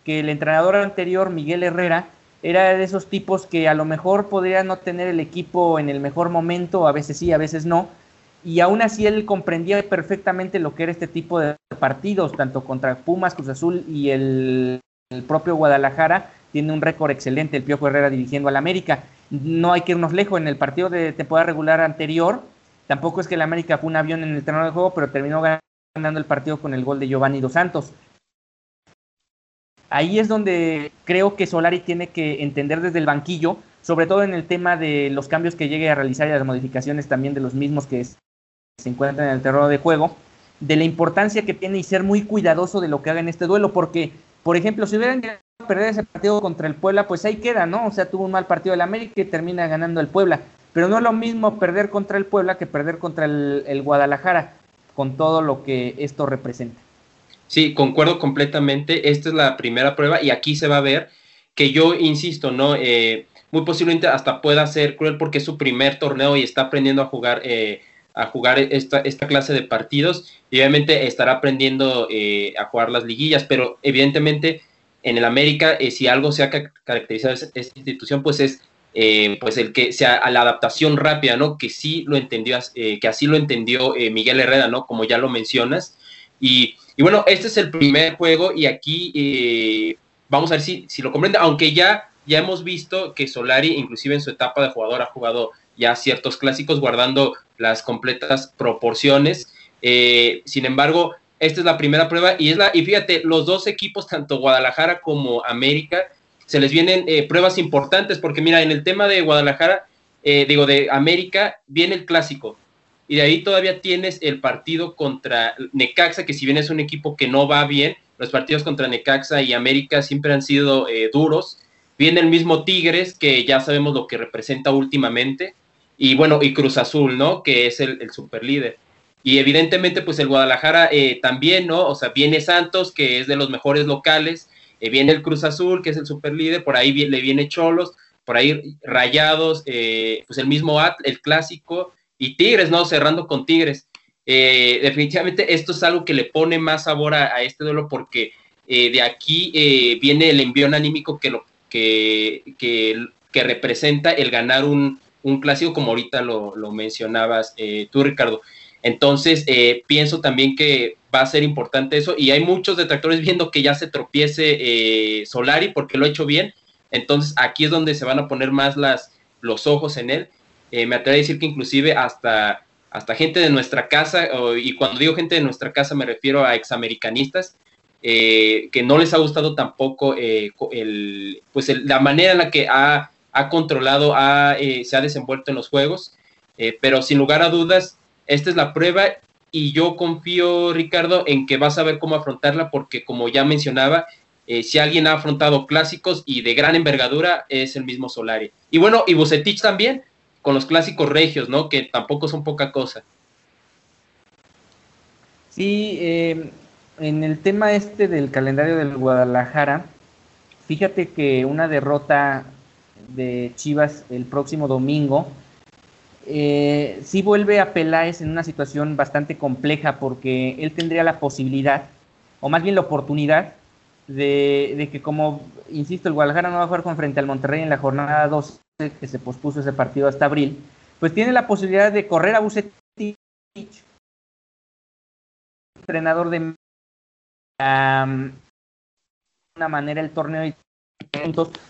que el entrenador anterior, Miguel Herrera, era de esos tipos que a lo mejor podría no tener el equipo en el mejor momento, a veces sí, a veces no, y aún así él comprendía perfectamente lo que era este tipo de partidos, tanto contra Pumas, Cruz Azul y el, propio Guadalajara, tiene un récord excelente el Piojo Herrera dirigiendo al América. No hay que irnos lejos, en el partido de temporada regular anterior, tampoco es que el América fue un avión en el terreno de juego, pero terminó ganando el partido con el gol de Giovanni Dos Santos ahí es donde creo que Solari tiene que entender desde el banquillo, sobre todo en el tema de los cambios que llegue a realizar y las modificaciones también de los mismos que se encuentran en el terreno de juego, de la importancia que tiene y ser muy cuidadoso de lo que haga en este duelo, porque, por ejemplo, si hubieran llegado a perder ese partido contra el Puebla, pues ahí queda, ¿no? O sea, tuvo un mal partido el América y termina ganando el Puebla. Pero no es lo mismo perder contra el Puebla que perder contra el, Guadalajara, con todo lo que esto representa. Sí, concuerdo completamente. Esta es la primera prueba y aquí se va a ver que yo insisto, ¿no? Eh, muy posiblemente hasta pueda ser cruel porque es su primer torneo y está aprendiendo a jugar, eh, a jugar esta, esta clase de partidos y obviamente estará aprendiendo eh, a jugar las liguillas, pero evidentemente en el América, si algo se ha caracterizado esta institución, pues es eh, pues el que sea a la adaptación rápida, ¿no? Que sí lo entendió, eh, que así lo entendió eh, Miguel Herrera, ¿no? Como ya lo mencionas. Y, bueno, este es el primer juego y aquí vamos a ver si, si lo comprende, aunque ya, ya hemos visto que Solari, inclusive en su etapa de jugador, ha jugado ya ciertos clásicos guardando las completas proporciones. sin embargo, esta es la primera prueba y es la, y fíjate, los dos equipos, tanto Guadalajara como América, se les vienen eh, pruebas importantes, porque mira, en el tema de Guadalajara, eh, digo, de América, viene el clásico, y de ahí todavía tienes el partido contra Necaxa, que si bien es un equipo que no va bien, los partidos contra Necaxa y América siempre han sido eh, duros. Viene el mismo Tigres, que ya sabemos lo que representa últimamente, y bueno, y Cruz Azul, ¿no? Que es el, el super líder. Y evidentemente, pues el Guadalajara también, ¿no? O sea, viene Santos, que es de los mejores locales, eh, viene el Cruz Azul, que es el super líder, por ahí le viene Cholos, por ahí Rayados, eh, pues el mismo At, el clásico, y Tigres, ¿no? Cerrando con Tigres. Eh, definitivamente esto es algo que le pone más sabor a, este duelo porque de aquí viene el envión anímico que, lo, que, que, representa el ganar un, un, clásico, como ahorita lo, lo mencionabas tú, Ricardo. Entonces, pienso también que va a ser importante eso. Y hay muchos detractores viendo que ya se tropiece eh, Solari porque lo ha hecho bien. Entonces aquí es donde se van a poner más las, los ojos en él. Eh, me atrevo a decir que inclusive hasta, hasta gente de nuestra casa, y cuando digo gente de nuestra casa me refiero a examericanistas, eh, que no les ha gustado tampoco el, pues la manera en la que ha, ha controlado, ha, se ha desenvuelto en los juegos. pero sin lugar a dudas, esta es la prueba y yo confío, Ricardo, en que vas a ver cómo afrontarla, porque como ya mencionaba, eh, si alguien ha afrontado clásicos y de gran envergadura, es el mismo Solari. Y bueno, y Bucetich también, con los clásicos regios, ¿no? Que tampoco son poca cosa. Sí, eh, en el tema este del calendario del Guadalajara, fíjate que una derrota de Chivas el próximo domingo eh, sí vuelve a Peláez en una situación bastante compleja porque él tendría la posibilidad, o más bien la oportunidad, de, que como, insisto, el Guadalajara no va a jugar con frente al Monterrey en la jornada 12, que se pospuso ese partido hasta abril, pues tiene la posibilidad de correr a Bucetich, entrenador de una manera el torneo y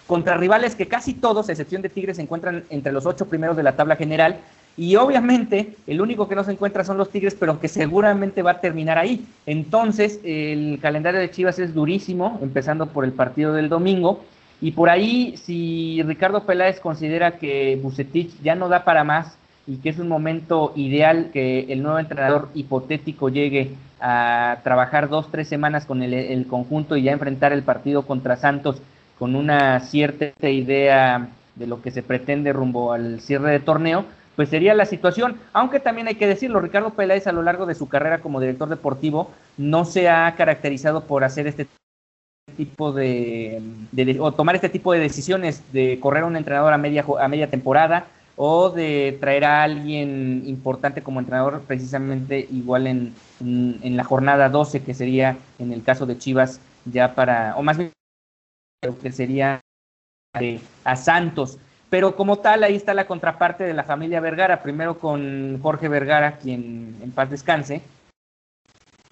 contra rivales que casi todos, a excepción de Tigres, se encuentran entre los ocho primeros de la tabla general. Y obviamente el único que no se encuentra son los Tigres, pero que seguramente va a terminar ahí. Entonces el calendario de Chivas es durísimo, empezando por el partido del domingo. Y por ahí, si Ricardo Peláez considera que Bucetich ya no da para más y que es un momento ideal que el nuevo entrenador hipotético llegue a trabajar dos, tres semanas con el, el conjunto y ya enfrentar el partido contra Santos con una cierta idea de lo que se pretende rumbo al cierre de torneo, pues sería la situación. Aunque también hay que decirlo, Ricardo Peláez a lo largo de su carrera como director deportivo no se ha caracterizado por hacer este tipo de, o tomar este tipo de decisiones de correr a un entrenador a media a media temporada o de traer a alguien importante como entrenador precisamente igual en, en la jornada 12 que sería en el caso de Chivas ya para o más bien que sería a Santos. Pero como tal, ahí está la contraparte de la familia Vergara, primero con Jorge Vergara, quien en paz descanse,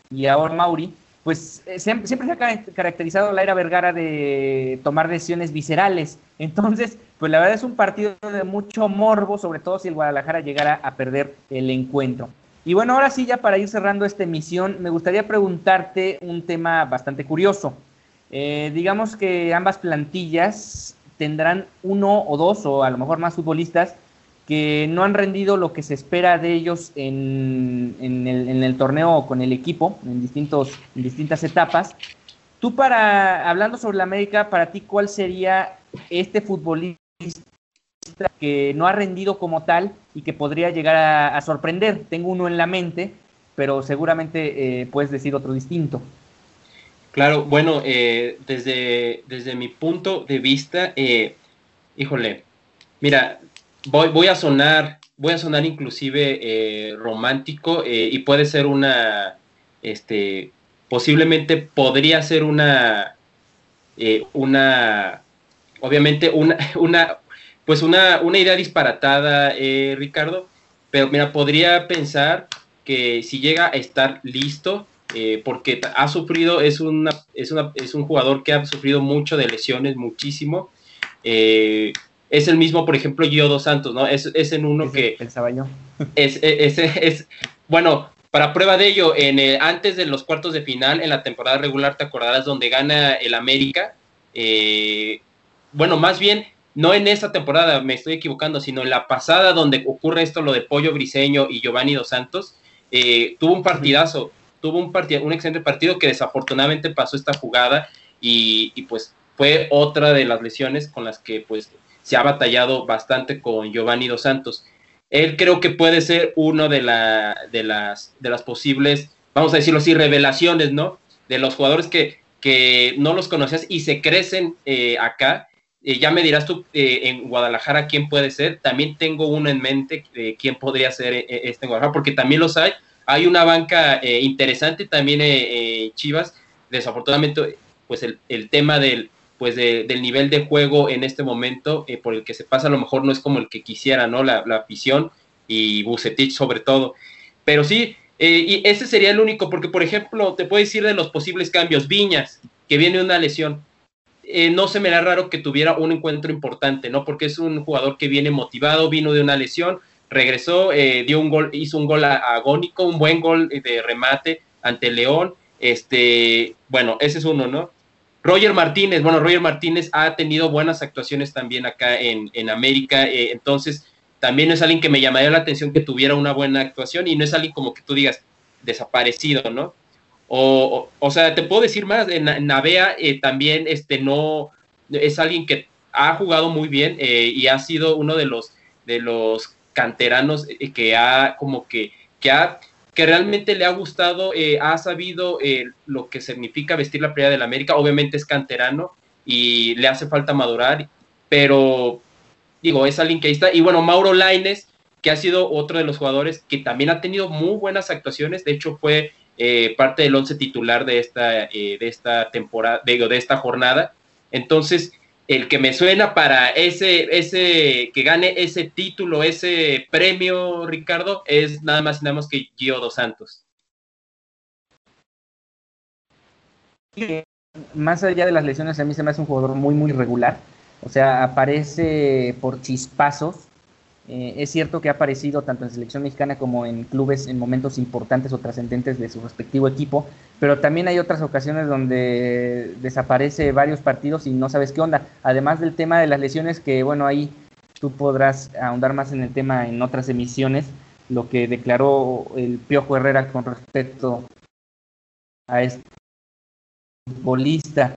y ahora Mauri, pues eh, siempre, se ha caracterizado la era Vergara de tomar decisiones viscerales. Entonces, pues la verdad es un partido de mucho morbo, sobre todo si el Guadalajara llegara a perder el encuentro. Y bueno, ahora sí, ya para ir cerrando esta emisión, me gustaría preguntarte un tema bastante curioso. Eh, digamos que ambas plantillas tendrán uno o dos o a lo mejor más futbolistas que no han rendido lo que se espera de ellos en, el, torneo con el equipo, en, distintos, en distintas etapas. Tú para, hablando sobre la América, para ti, ¿cuál sería este futbolista que no ha rendido como tal y que podría llegar a, sorprender? Tengo uno en la mente, pero seguramente eh, puedes decir otro distinto. Claro, bueno, eh, desde, desde mi punto de vista, eh, híjole, mira, voy, voy a sonar, voy a sonar inclusive eh, romántico eh, y puede ser una, este, posiblemente podría ser una, eh, una, obviamente una, una, pues una, una idea disparatada, Ricardo, pero mira, podría pensar que si llega a estar listo, porque ha sufrido, es, una, es, una, es un jugador que ha sufrido mucho de lesiones, muchísimo. Eh, es el mismo, por ejemplo, Gio Dos Santos, ¿no? Es, es en uno que... Pensaba yo. Es, es, es, bueno, para prueba de ello, en antes de los cuartos de final, en la temporada regular, te acordarás, donde gana el América. Eh, bueno, más bien, no en esa temporada, me estoy equivocando, sino en la pasada, donde ocurre esto, lo de Pollo Briseño y Giovanni Dos Santos, eh, tuvo un partidazo, tuvo un, partido, un excelente partido que desafortunadamente pasó esta jugada y, y pues fue otra de las lesiones con las que pues se ha batallado bastante con Giovanni Dos Santos. Él creo que puede ser uno de, la, de, las, de las posibles, vamos a decirlo así, revelaciones, ¿no? De los jugadores que, que no los conocías y se crecen eh, acá. Eh, ya me dirás tú eh, en Guadalajara quién puede ser. También tengo uno en mente de quién podría ser este en Guadalajara, porque también los hay. Hay una banca interesante también Chivas. Desafortunadamente, pues el, el tema del, pues del nivel de juego en este momento eh, por el que se pasa a lo mejor no es como el que quisiera, ¿no? La, afición y Bucetich sobre todo. Pero sí, eh, y ese sería el único, porque por ejemplo, te puedo decir de los posibles cambios, Viñas, que viene una lesión, eh, no se me da raro que tuviera un encuentro importante, ¿no? Porque es un jugador que viene motivado, vino de una lesión, regresó, dio un gol, hizo un gol agónico, un buen gol de remate ante León, este, bueno, ese es uno, ¿no? Roger Martínez, bueno, Roger Martínez ha tenido buenas actuaciones también acá en, América, eh, entonces también es alguien que me llamaría la atención que tuviera una buena actuación y no es alguien como que tú digas desaparecido, ¿no? O, o, sea, te puedo decir más, en, Navea eh, también este, no, es alguien que ha jugado muy bien eh, y ha sido uno de los, de los canteranos que ha como que, que ha que realmente le ha gustado, eh, ha sabido eh, lo que significa vestir la playa del América, obviamente es canterano y le hace falta madurar, pero digo, es alguien que ahí está. Y bueno, Mauro Laines, que ha sido otro de los jugadores que también ha tenido muy buenas actuaciones, de hecho fue eh, parte del once titular de esta, de esta temporada, digo, de esta jornada. Entonces, el que me suena para ese, ese, que gane ese título, ese premio, Ricardo, es nada más y nada más que Gio Dos Santos. Más allá de las lesiones, a mí se me hace un jugador muy, muy regular. O sea, aparece por chispazos eh, es cierto que ha aparecido tanto en selección mexicana como en clubes en momentos importantes o trascendentes de su respectivo equipo, pero también hay otras ocasiones donde desaparece varios partidos y no sabes qué onda. Además del tema de las lesiones, que bueno, ahí tú podrás ahondar más en el tema en otras emisiones, lo que declaró el Piojo Herrera con respecto a este futbolista.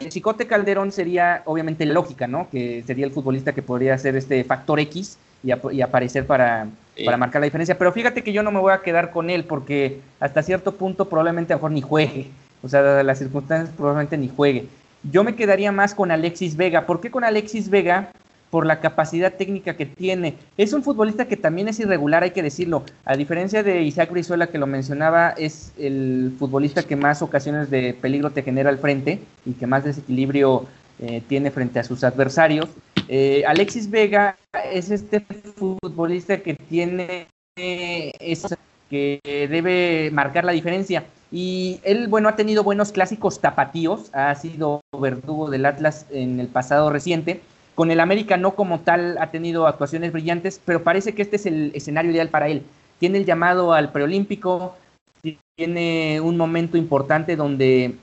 El Chicote Calderón sería obviamente lógica, ¿no? Que sería el futbolista que podría ser este factor X y, aparecer para, para, marcar la diferencia. Pero fíjate que yo no me voy a quedar con él porque hasta cierto punto probablemente a lo mejor ni juegue. O sea, las circunstancias probablemente ni juegue. Yo me quedaría más con Alexis Vega. ¿Por qué con Alexis Vega? Por la capacidad técnica que tiene. Es un futbolista que también es irregular, hay que decirlo. A diferencia de Isaac Brizuela, que lo mencionaba, es el futbolista que más ocasiones de peligro te genera al frente y que más desequilibrio eh, tiene frente a sus adversarios. Eh, Alexis Vega es este futbolista que tiene eso que debe marcar la diferencia. Y él, bueno, ha tenido buenos clásicos tapatíos, ha sido verdugo del Atlas en el pasado reciente, con el América no como tal ha tenido actuaciones brillantes, pero parece que este es el escenario ideal para él. Tiene el llamado al preolímpico, tiene un momento importante donde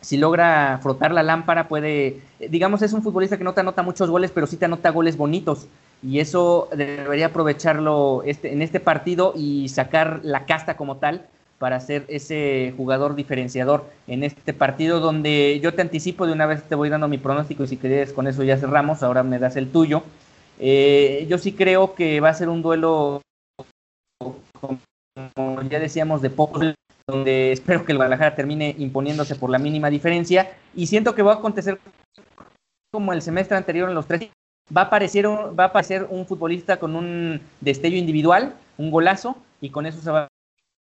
si logra frotar la lámpara, puede, digamos, es un futbolista que no te anota muchos goles, pero sí te anota goles bonitos. Y eso debería aprovecharlo este, en este partido y sacar la casta como tal para ser ese jugador diferenciador en este partido donde yo te anticipo de una vez te voy dando mi pronóstico y si quieres con eso ya cerramos, ahora me das el tuyo. Eh, yo sí creo que va a ser un duelo, como ya decíamos, de pocos, donde espero que el Guadalajara termine imponiéndose por la mínima diferencia y siento que va a acontecer como el semestre anterior en los tres. Va a aparecer, va a aparecer un futbolista con un destello individual, un golazo, y con eso se va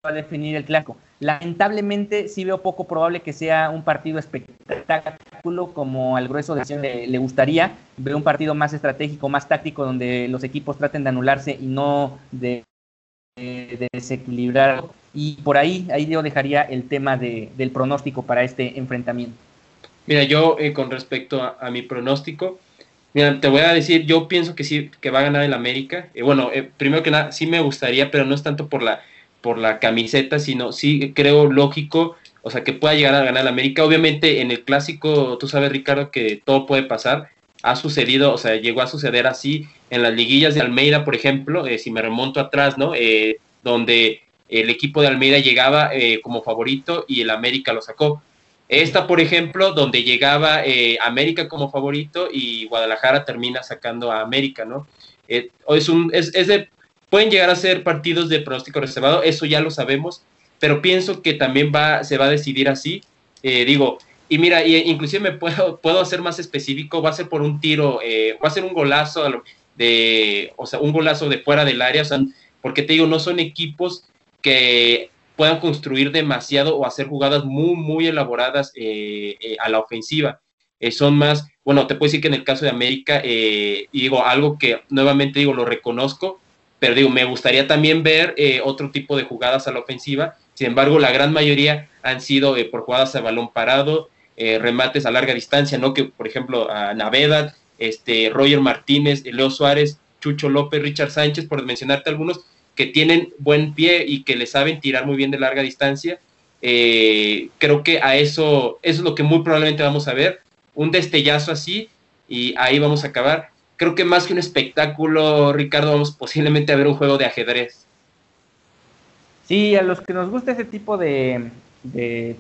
a definir el clásico. Lamentablemente sí veo poco probable que sea un partido espectáculo como al grueso de le, le gustaría. Veo un partido más estratégico, más táctico, donde los equipos traten de anularse y no de, desequilibrar. Y por ahí, ahí yo dejaría el tema del pronóstico para este enfrentamiento. Mira, yo eh, con respecto a, mi pronóstico, mira, te voy a decir, yo pienso que sí, que va a ganar el América. Eh, bueno, eh, primero que nada, sí me gustaría, pero no es tanto por la por la camiseta, sino sí creo lógico, o sea, que pueda llegar a ganar América. Obviamente en el clásico, tú sabes, Ricardo, que todo puede pasar. Ha sucedido, o sea, llegó a suceder así en las liguillas de Almeida, por ejemplo, eh, si me remonto atrás, ¿no? Eh, donde el equipo de Almeida llegaba eh, como favorito y el América lo sacó. Esta, por ejemplo, donde llegaba América como favorito y Guadalajara termina sacando a América, ¿no? es, un, es, es de Pueden llegar a ser partidos de pronóstico reservado, eso ya lo sabemos, pero pienso que también va, se va a decidir así. Eh, digo, y mira, inclusive me puedo, puedo hacer más específico, va a ser por un tiro, eh, va a ser un golazo de, o sea, un golazo de fuera del área, o sea, porque te digo, no son equipos que puedan construir demasiado o hacer jugadas muy, muy elaboradas eh, a la ofensiva. son más, bueno, te puedo decir que en el caso de América, digo, algo que nuevamente digo, lo reconozco, pero digo, me gustaría también ver eh, otro tipo de jugadas a la ofensiva. Sin embargo, la gran mayoría han sido eh, por jugadas a balón parado, eh, remates a larga distancia, ¿no? Que, por ejemplo, a Navedad, este, Roger Martínez, Leo Suárez, Chucho López, Richard Sánchez, por mencionarte algunos, que tienen buen pie y que le saben tirar muy bien de larga distancia. creo que a eso, eso es lo que muy probablemente vamos a ver, un destellazo así, y ahí vamos a acabar creo que más que un espectáculo, Ricardo, vamos posiblemente a ver un juego de ajedrez. Sí, a los que nos gusta ese tipo de,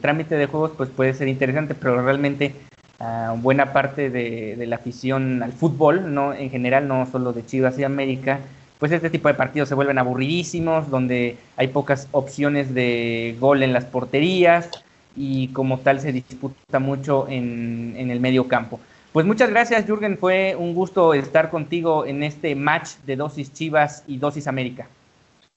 trámite de juegos, pues puede ser interesante, pero realmente uh, buena parte de, la afición al fútbol, no en general, no solo de Chivas y América, pues este tipo de partidos se vuelven aburridísimos, donde hay pocas opciones de gol en las porterías y como tal se disputa mucho en, en el medio campo. Pues muchas gracias, Jürgen. Fue un gusto estar contigo en este match de Dosis Chivas y Dosis América.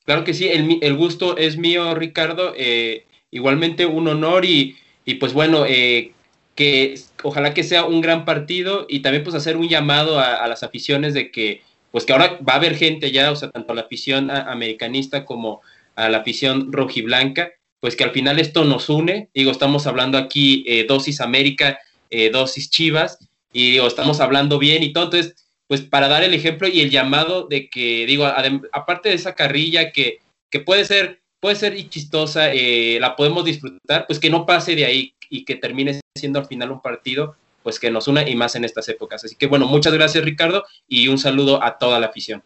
Claro que sí, el, gusto es mío, Ricardo. Eh, igualmente un honor y, pues bueno, eh, que ojalá que sea un gran partido y también pues hacer un llamado a, las aficiones de que pues que ahora va a haber gente ya, o sea, tanto a la afición americanista como a la afición rojiblanca, pues que al final esto nos une. Digo, estamos hablando aquí eh, Dosis América, Dosis Chivas y estamos hablando bien y todo. Entonces, pues para dar el ejemplo y el llamado de que, digo, aparte de esa carrilla que, que puede ser, puede ser chistosa, eh, la podemos disfrutar, pues que no pase de ahí y que termine siendo al final un partido, pues que nos una y más en estas épocas. Así que bueno, muchas gracias Ricardo y un saludo a toda la afición.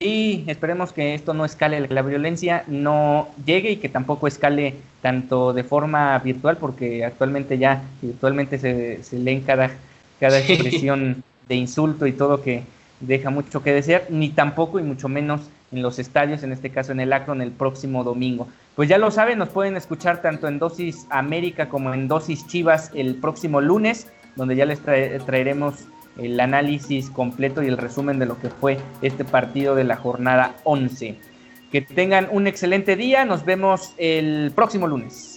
Y esperemos que esto no escale, que la violencia no llegue y que tampoco escale tanto de forma virtual, porque actualmente ya virtualmente se, se leen cada, cada expresión de insulto y todo que deja mucho que desear, ni tampoco y mucho menos en los estadios, en este caso en el Acron el próximo domingo. Pues ya lo saben, nos pueden escuchar tanto en Dosis América como en Dosis Chivas el próximo lunes, donde ya les traeremos el análisis completo y el resumen de lo que fue este partido de la jornada 11. Que tengan un excelente día, nos vemos el próximo lunes.